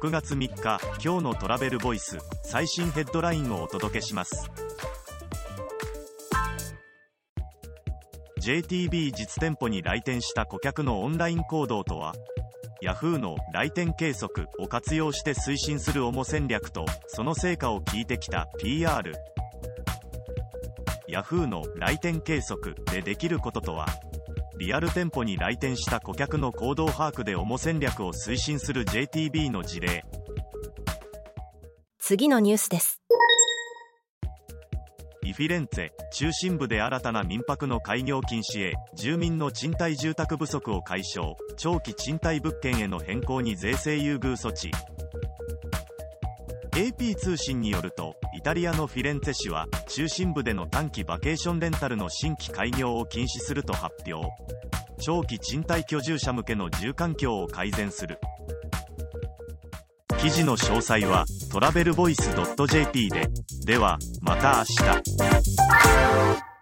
6月3日今日のトラベルボイス最新ヘッドラインをお届けします。JTB 実店舗に来店した顧客のオンライン行動とは Yahoo の来店計測を活用して推進する主戦略とその成果を聞いてきた PR Yahoo の来店計測でできることとはリアル店舗に来店した顧客の行動把握で主戦略を推進する JTB の事例。次のニュースです。イフィレンツェ中心部で新たな民泊の開業禁止へ住民の賃貸住宅不足を解消。長期賃貸物件への変更に税制優遇措置 AP 通信によるとイタリアのフィレンツェ市は中心部での短期バケーションレンタルの新規開業を禁止すると発表。長期賃貸居住者向けの住環境を改善する。記事の詳細はトラベルボイス .jp で。ではまた明日。